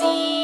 see.